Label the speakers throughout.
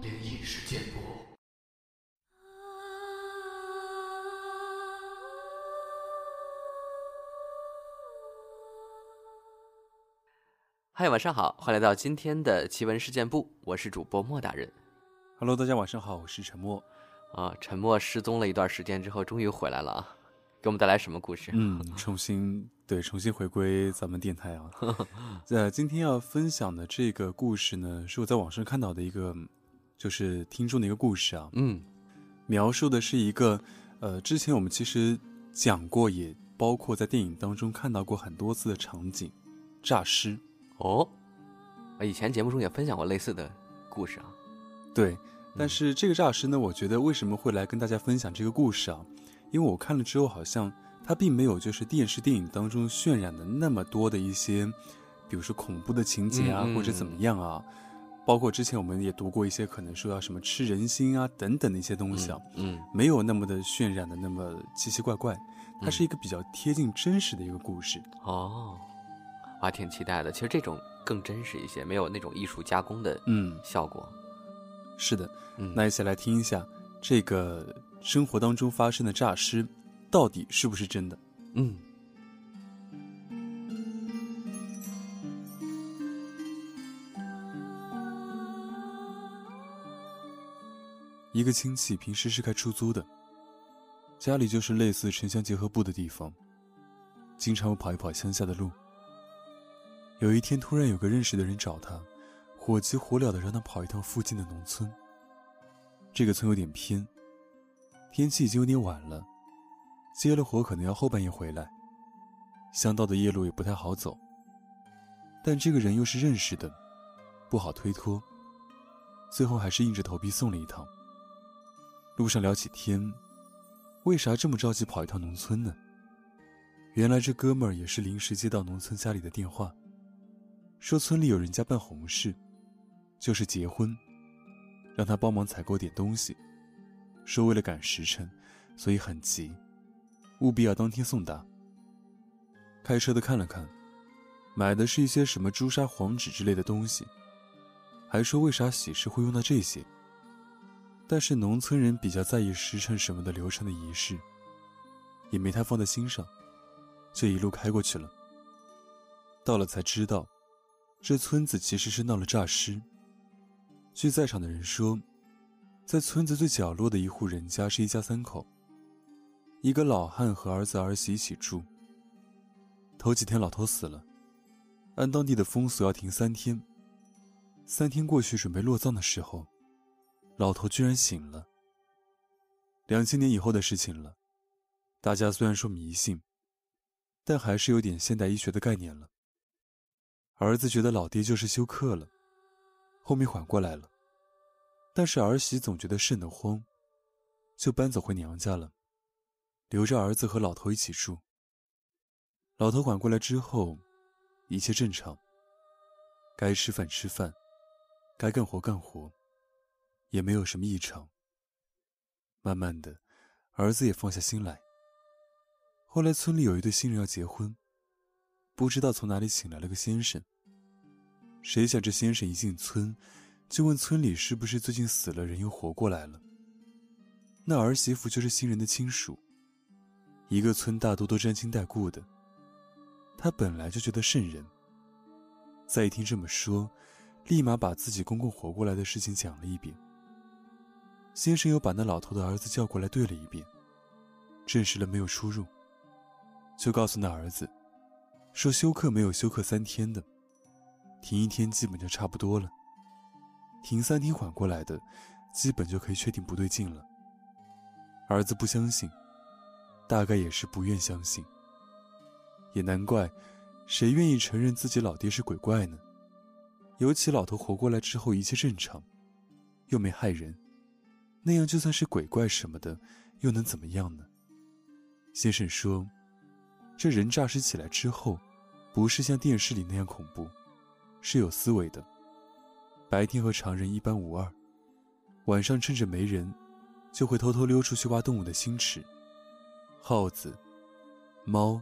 Speaker 1: 灵异事件簿。
Speaker 2: 嗨，晚上好，欢迎来到今天的奇闻事件部，我是主播莫大人。
Speaker 3: Hello，大家晚上好，我是沉默。
Speaker 2: 啊，沉默失踪了一段时间之后，终于回来了啊！给我们带来什么故事？
Speaker 3: 嗯，重新对，重新回归咱们电台啊。呃，今天要分享的这个故事呢，是我在网上看到的一个，就是听众的一个故事啊。
Speaker 2: 嗯
Speaker 3: 描述的是一个，呃，之前我们其实讲过，也包括在电影当中看到过很多次的场景，诈尸。
Speaker 2: 哦，啊以前节目中也分享过类似的故事啊。
Speaker 3: 对，但是这个诈尸呢，我觉得为什么会来跟大家分享这个故事啊？因为我看了之后，好像它并没有就是电视电影当中渲染的那么多的一些，比如说恐怖的情节啊，或者怎么样啊。包括之前我们也读过一些可能说要什么吃人心啊等等的一些东西啊，
Speaker 2: 嗯
Speaker 3: 没有那么的渲染的那么奇奇怪怪，它是一个比较贴近真实的一个故事。
Speaker 2: 哦，我还挺期待的。其实这种更真实一些，没有那种艺术加工的
Speaker 3: 嗯，
Speaker 2: 效果。
Speaker 3: 是的，
Speaker 2: 嗯，
Speaker 3: 那一起来听一下这个生活当中发生的诈尸到底是不是真的。
Speaker 2: 嗯
Speaker 3: 一个亲戚平时是开出租的，家里就是类似城乡结合部的地方，经常会跑一跑乡下的路。有一天，突然有个认识的人找他，火急火燎的让他跑一趟附近的农村。这个村有点偏，天气已经有点晚了，接了活可能要后半夜回来，乡道的夜路也不太好走。但这个人又是认识的，不好推脱，最后还是硬着头皮送了一趟。路上聊起天，为啥这么着急跑一趟农村呢？原来这哥们儿也是临时接到农村家里的电话，说村里有人家办红事，就是结婚，让他帮忙采购点东西，说为了赶时辰，所以很急，务必要当天送达。开车的看了看，买的是一些什么朱砂、黄纸之类的东西，还说为啥喜事会用到这些。但是农村人比较在意时辰什么的流程的仪式，也没太放在心上，就一路开过去了。到了才知道，这村子其实是闹了诈尸。据在场的人说，在村子最角落的一户人家是一家三口，一个老汉和儿子儿媳一起住。头几天老头死了，按当地的风俗要停三天。三天过去，准备落葬的时候。老头居然醒了。两千年以后的事情了，大家虽然说迷信，但还是有点现代医学的概念了。儿子觉得老爹就是休克了，后面缓过来了，但是儿媳总觉得瘆得慌，就搬走回娘家了，留着儿子和老头一起住。老头缓过来之后，一切正常，该吃饭吃饭，该干活干活。也没有什么异常。慢慢的，儿子也放下心来。后来村里有一对新人要结婚，不知道从哪里请来了个先生。谁想这先生一进村，就问村里是不是最近死了人又活过来了。那儿媳妇就是新人的亲属，一个村大多都沾亲带故的。他本来就觉得瘆人，再一听这么说，立马把自己公公活过来的事情讲了一遍。先生又把那老头的儿子叫过来对了一遍，证实了没有出入，就告诉那儿子，说休克没有休克三天的，停一天基本就差不多了，停三天缓过来的，基本就可以确定不对劲了。儿子不相信，大概也是不愿相信，也难怪，谁愿意承认自己老爹是鬼怪呢？尤其老头活过来之后一切正常，又没害人。那样就算是鬼怪什么的，又能怎么样呢？先生说，这人诈尸起来之后，不是像电视里那样恐怖，是有思维的。白天和常人一般无二，晚上趁着没人，就会偷偷溜出去挖动物的心吃，耗子、猫、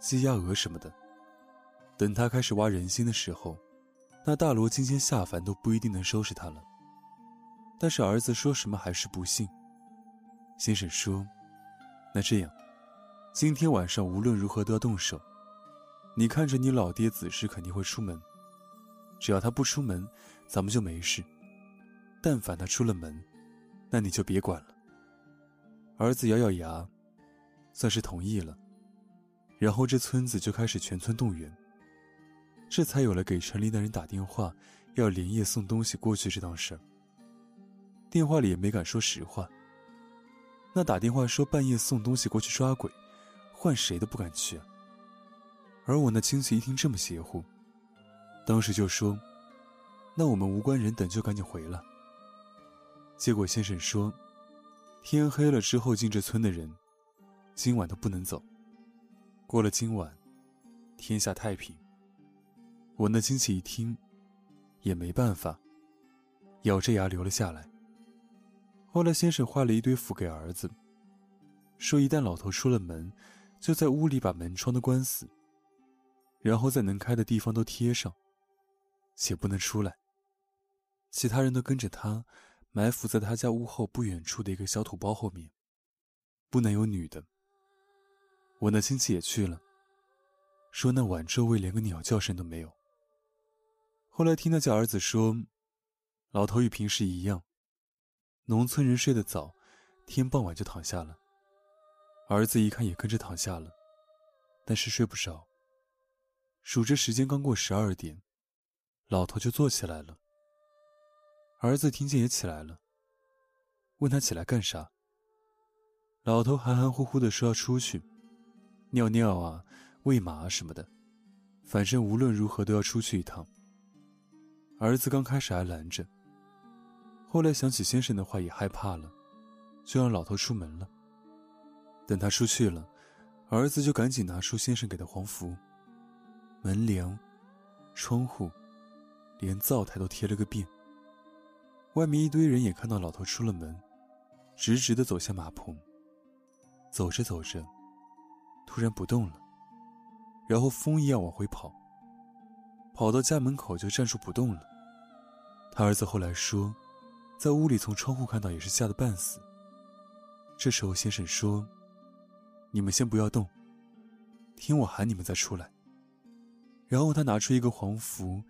Speaker 3: 鸡、鸭、鹅什么的。等他开始挖人心的时候，那大罗今天下凡都不一定能收拾他了。但是儿子说什么还是不信。先生说：“那这样，今天晚上无论如何都要动手。你看着你老爹子时肯定会出门，只要他不出门，咱们就没事。但凡他出了门，那你就别管了。”儿子咬咬牙，算是同意了。然后这村子就开始全村动员。这才有了给城里的人打电话，要连夜送东西过去这档事儿。电话里也没敢说实话。那打电话说半夜送东西过去抓鬼，换谁都不敢去啊。而我那亲戚一听这么邪乎，当时就说：“那我们无关人等就赶紧回了。”结果先生说：“天黑了之后进这村的人，今晚都不能走。过了今晚，天下太平。”我那亲戚一听，也没办法，咬着牙留了下来。后来先生画了一堆符给儿子，说一旦老头出了门，就在屋里把门窗都关死，然后在能开的地方都贴上，且不能出来。其他人都跟着他，埋伏在他家屋后不远处的一个小土包后面，不能有女的。我那亲戚也去了，说那晚周围连个鸟叫声都没有。后来听他家儿子说，老头与平时一样。农村人睡得早，天傍晚就躺下了。儿子一看也跟着躺下了，但是睡不着。数着时间刚过十二点，老头就坐起来了。儿子听见也起来了，问他起来干啥。老头含含糊糊的说要出去，尿尿啊，喂马什么的，反正无论如何都要出去一趟。儿子刚开始还拦着。后来想起先生的话，也害怕了，就让老头出门了。等他出去了，儿子就赶紧拿出先生给的黄符，门梁、窗户，连灶台都贴了个遍。外面一堆人也看到老头出了门，直直的走向马棚。走着走着，突然不动了，然后风一样往回跑，跑到家门口就站住不动了。他儿子后来说。在屋里从窗户看到，也是吓得半死。这时候先生说：“你们先不要动，听我喊你们再出来。”然后他拿出一个黄符，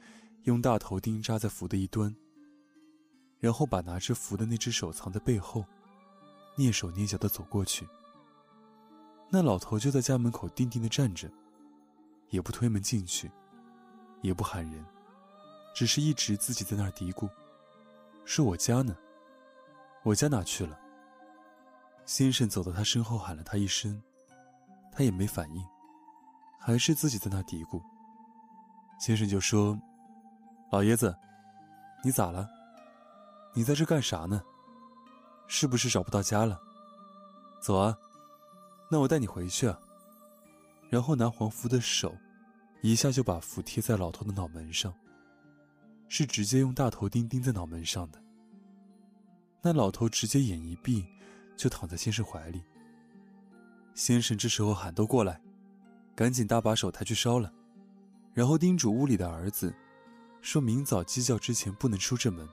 Speaker 3: 用大头钉扎在符的一端，然后把拿着符的那只手藏在背后，蹑手蹑脚的走过去。那老头就在家门口定定的站着，也不推门进去，也不喊人，只是一直自己在那儿嘀咕。是我家呢，我家哪去了？先生走到他身后喊了他一声，他也没反应，还是自己在那嘀咕。先生就说：“老爷子，你咋了？你在这干啥呢？是不是找不到家了？走啊，那我带你回去啊。”然后拿黄符的手，一下就把符贴在老头的脑门上。是直接用大头钉钉在脑门上的。那老头直接眼一闭，就躺在先生怀里。先生这时候喊：“都过来，赶紧搭把手抬去烧了。”然后叮嘱屋里的儿子，说明早鸡叫之前不能出这门。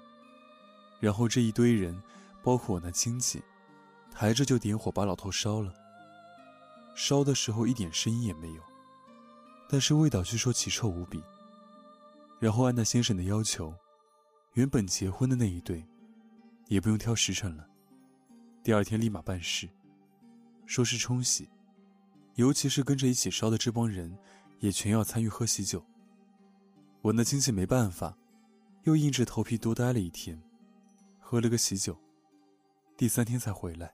Speaker 3: 然后这一堆人，包括我那亲戚，抬着就点火把老头烧了。烧的时候一点声音也没有，但是味道据说奇臭无比。然后按那先生的要求，原本结婚的那一对，也不用挑时辰了，第二天立马办事，说是冲喜，尤其是跟着一起烧的这帮人，也全要参与喝喜酒。我那亲戚没办法，又硬着头皮多待了一天，喝了个喜酒，第三天才回来。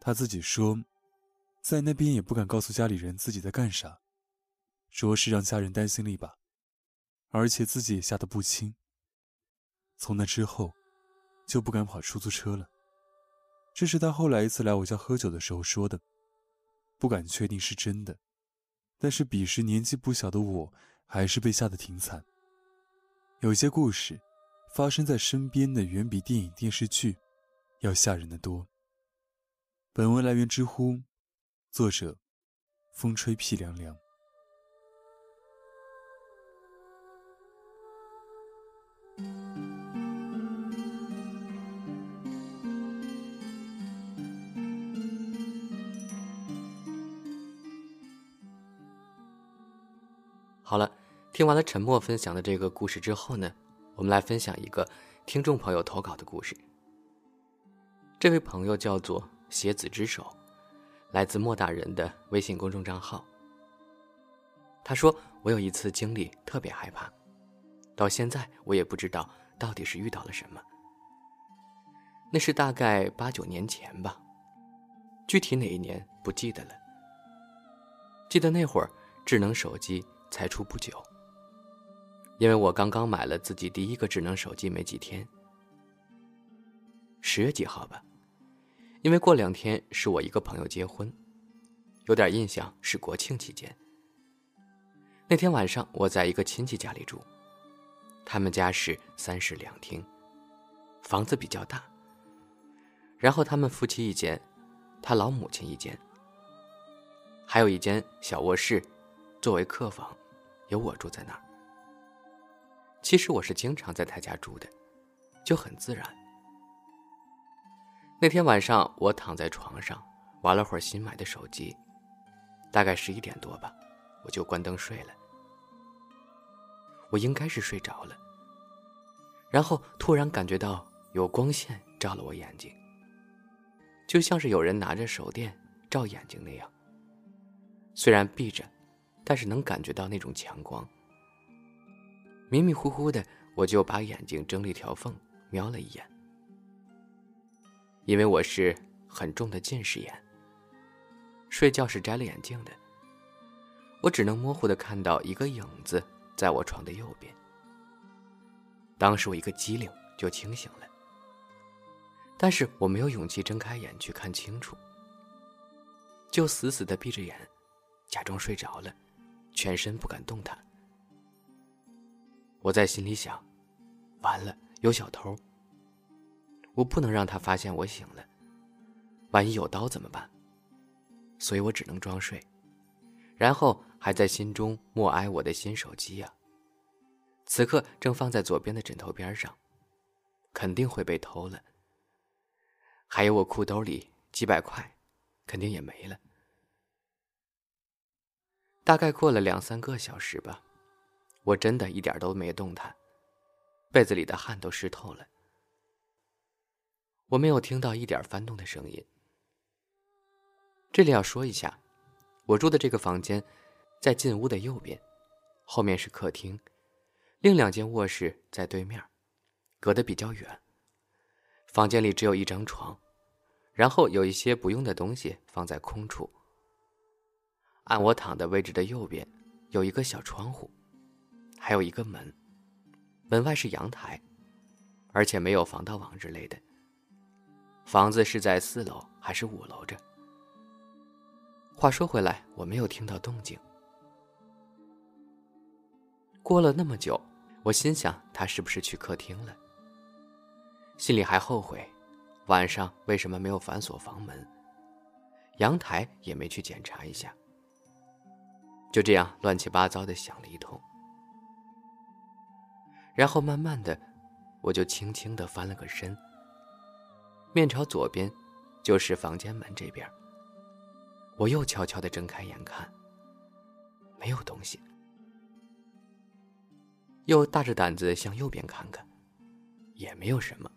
Speaker 3: 他自己说，在那边也不敢告诉家里人自己在干啥，着实让家人担心了一把。而且自己也吓得不轻。从那之后，就不敢跑出租车了。这是他后来一次来我家喝酒的时候说的，不敢确定是真的。但是彼时年纪不小的我，还是被吓得挺惨。有些故事，发生在身边的远比电影电视剧，要吓人的多。本文来源知乎，作者，风吹屁凉凉。
Speaker 2: 听完了沉默分享的这个故事之后呢，我们来分享一个听众朋友投稿的故事。这位朋友叫做鞋子之手，来自莫大人的微信公众账号。他说：“我有一次经历特别害怕，到现在我也不知道到底是遇到了什么。那是大概八九年前吧，具体哪一年不记得了。记得那会儿智能手机。”才出不久，因为我刚刚买了自己第一个智能手机没几天，十月几号吧，因为过两天是我一个朋友结婚，有点印象是国庆期间。那天晚上我在一个亲戚家里住，他们家是三室两厅，房子比较大。然后他们夫妻一间，他老母亲一间，还有一间小卧室，作为客房。有我住在那儿。其实我是经常在他家住的，就很自然。那天晚上，我躺在床上玩了会儿新买的手机，大概十一点多吧，我就关灯睡了。我应该是睡着了，然后突然感觉到有光线照了我眼睛，就像是有人拿着手电照眼睛那样。虽然闭着。但是能感觉到那种强光，迷迷糊糊的，我就把眼睛睁了一条缝，瞄了一眼。因为我是很重的近视眼，睡觉是摘了眼镜的，我只能模糊的看到一个影子在我床的右边。当时我一个机灵就清醒了，但是我没有勇气睁开眼去看清楚，就死死的闭着眼，假装睡着了。全身不敢动弹。我在心里想：完了，有小偷。我不能让他发现我醒了，万一有刀怎么办？所以我只能装睡，然后还在心中默哀我的新手机呀。此刻正放在左边的枕头边上，肯定会被偷了。还有我裤兜里几百块，肯定也没了。大概过了两三个小时吧，我真的一点都没动弹，被子里的汗都湿透了。我没有听到一点翻动的声音。这里要说一下，我住的这个房间在进屋的右边，后面是客厅，另两间卧室在对面，隔得比较远。房间里只有一张床，然后有一些不用的东西放在空处。按我躺的位置的右边，有一个小窗户，还有一个门。门外是阳台，而且没有防盗网之类的。房子是在四楼还是五楼着？话说回来，我没有听到动静。过了那么久，我心想他是不是去客厅了？心里还后悔，晚上为什么没有反锁房门？阳台也没去检查一下。就这样乱七八糟的想了一通，然后慢慢的，我就轻轻的翻了个身，面朝左边，就是房间门这边。我又悄悄的睁开眼看，没有东西，又大着胆子向右边看看，也没有什么。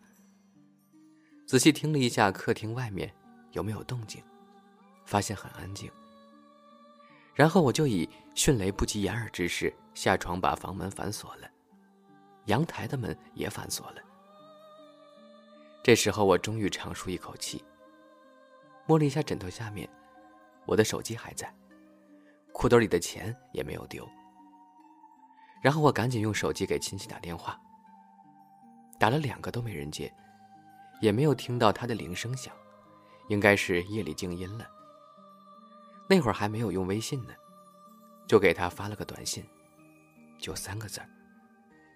Speaker 2: 仔细听了一下客厅外面有没有动静，发现很安静。然后我就以迅雷不及掩耳之势下床，把房门反锁了，阳台的门也反锁了。这时候我终于长舒一口气，摸了一下枕头下面，我的手机还在，裤兜里的钱也没有丢。然后我赶紧用手机给亲戚打电话，打了两个都没人接，也没有听到他的铃声响，应该是夜里静音了。那会儿还没有用微信呢，就给他发了个短信，就三个字儿：“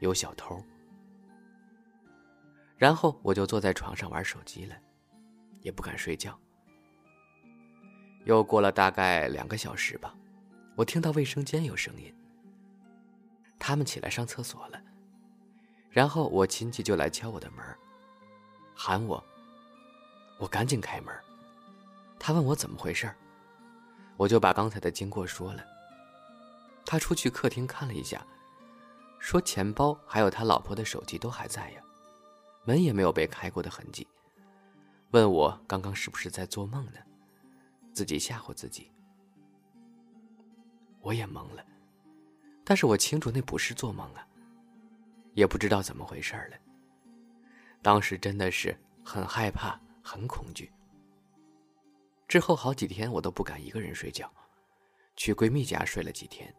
Speaker 2: 有小偷。”然后我就坐在床上玩手机了，也不敢睡觉。又过了大概两个小时吧，我听到卫生间有声音，他们起来上厕所了，然后我亲戚就来敲我的门，喊我，我赶紧开门，他问我怎么回事。我就把刚才的经过说了，他出去客厅看了一下，说钱包还有他老婆的手机都还在呀，门也没有被开过的痕迹。问我刚刚是不是在做梦呢？自己吓唬自己。我也懵了，但是我清楚那不是做梦啊，也不知道怎么回事了。当时真的是很害怕，很恐惧。之后好几天我都不敢一个人睡觉，去闺蜜家睡了几天。